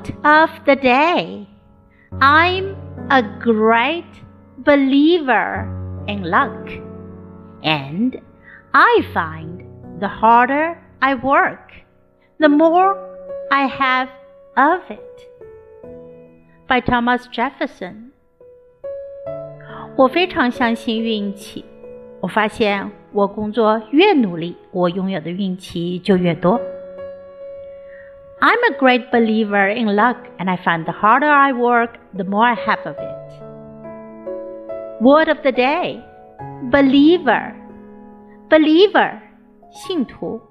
Quote of the day I'm a great believer in luck, and I find the harder I work, the more I have of it. By Thomas Jefferson。我非常相信运气，我发现我工作越努力，我拥有的运气就越多。 I'm a great believer in luck, and I find the harder I work, the more I have of it. Word of the day believer, believer, 信徒。